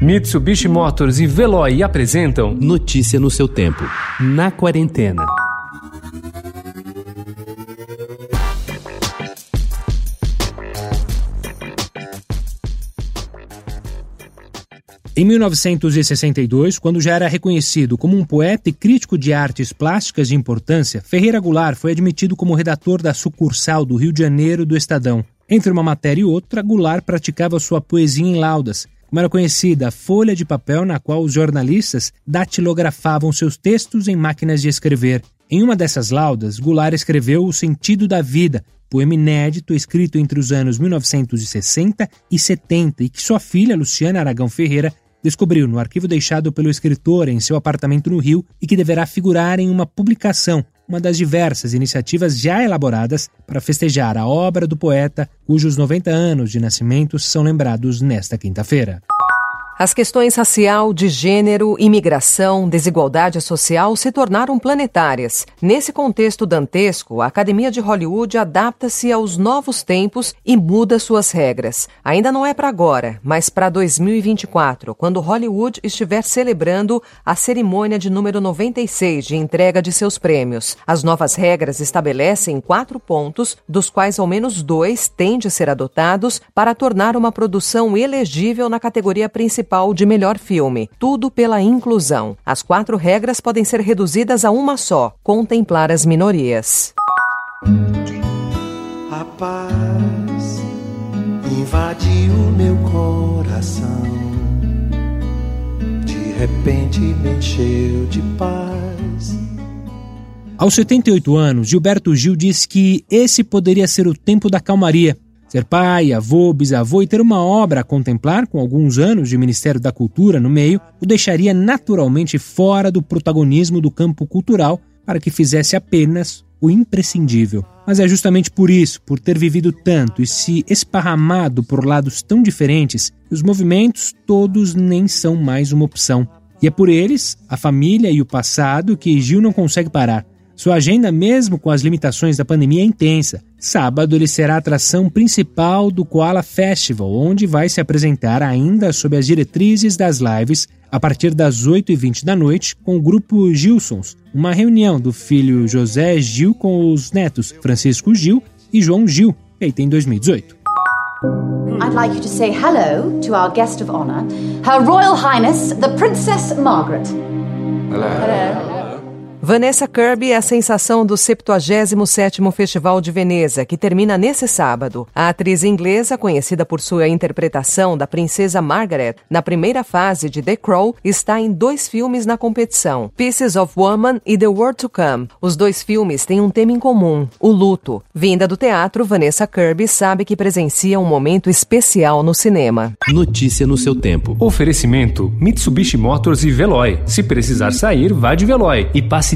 Mitsubishi Motors e Veloy apresentam Notícia no seu tempo. Na quarentena. Em 1962, quando já era reconhecido como um poeta e crítico de artes plásticas de importância, Ferreira Goulart foi admitido como redator da sucursal do Rio de Janeiro do Estadão. Entre uma matéria e outra, Goulart praticava sua poesia em laudas, como era conhecida a folha de papel na qual os jornalistas datilografavam seus textos em máquinas de escrever. Em uma dessas laudas, Goulart escreveu O Sentido da Vida, poema inédito escrito entre os anos 1960 e 70 e que sua filha, Luciana Aragão Ferreira, descobriu no arquivo deixado pelo escritor em seu apartamento no Rio e que deverá figurar em uma publicação, uma das diversas iniciativas já elaboradas para festejar a obra do poeta, cujos 90 anos de nascimento são lembrados nesta quinta-feira. As questões racial, de gênero, imigração, desigualdade social se tornaram planetárias. Nesse contexto dantesco, a Academia de Hollywood adapta-se aos novos tempos e muda suas regras. Ainda não é para agora, mas para 2024, quando Hollywood estiver celebrando a cerimônia de número 96 de entrega de seus prêmios. As novas regras estabelecem quatro pontos, dos quais ao menos dois têm de ser adotados para tornar uma produção elegível na categoria principal principal de melhor filme. Tudo pela inclusão. As quatro regras podem ser reduzidas a uma só: contemplar as minorias. A paz invadiu meu coração. De repente me encheu de paz. Aos 78 anos, Gilberto Gil disse que esse poderia ser o tempo da calmaria Ser pai, avô, bisavô e ter uma obra a contemplar, com alguns anos de Ministério da Cultura no meio, o deixaria naturalmente fora do protagonismo do campo cultural para que fizesse apenas o imprescindível. Mas é justamente por isso, por ter vivido tanto e se esparramado por lados tão diferentes, que os movimentos todos nem são mais uma opção. E é por eles, a família e o passado, que Gil não consegue parar. Sua agenda, mesmo com as limitações da pandemia, é intensa. Sábado ele será a atração principal do Koala Festival, onde vai se apresentar ainda sob as diretrizes das lives a partir das 8h20 da noite com o grupo Gilsons, uma reunião do filho José Gil com os netos Francisco Gil e João Gil, feita em 2018. I'd like you to say hello to our guest of honor, Her Royal Highness, the Princess Margaret. Hello. Hello. Vanessa Kirby é a sensação do 77º Festival de Veneza, que termina nesse sábado. A atriz inglesa, conhecida por sua interpretação da princesa Margaret na primeira fase de The Crow, está em dois filmes na competição, Pieces of Woman e The World to Come. Os dois filmes têm um tema em comum, o luto. Vinda do teatro, Vanessa Kirby sabe que presencia um momento especial no cinema. Notícia no seu tempo. Oferecimento Mitsubishi Motors e Veloy. Se precisar sair, vá de Veloy e passe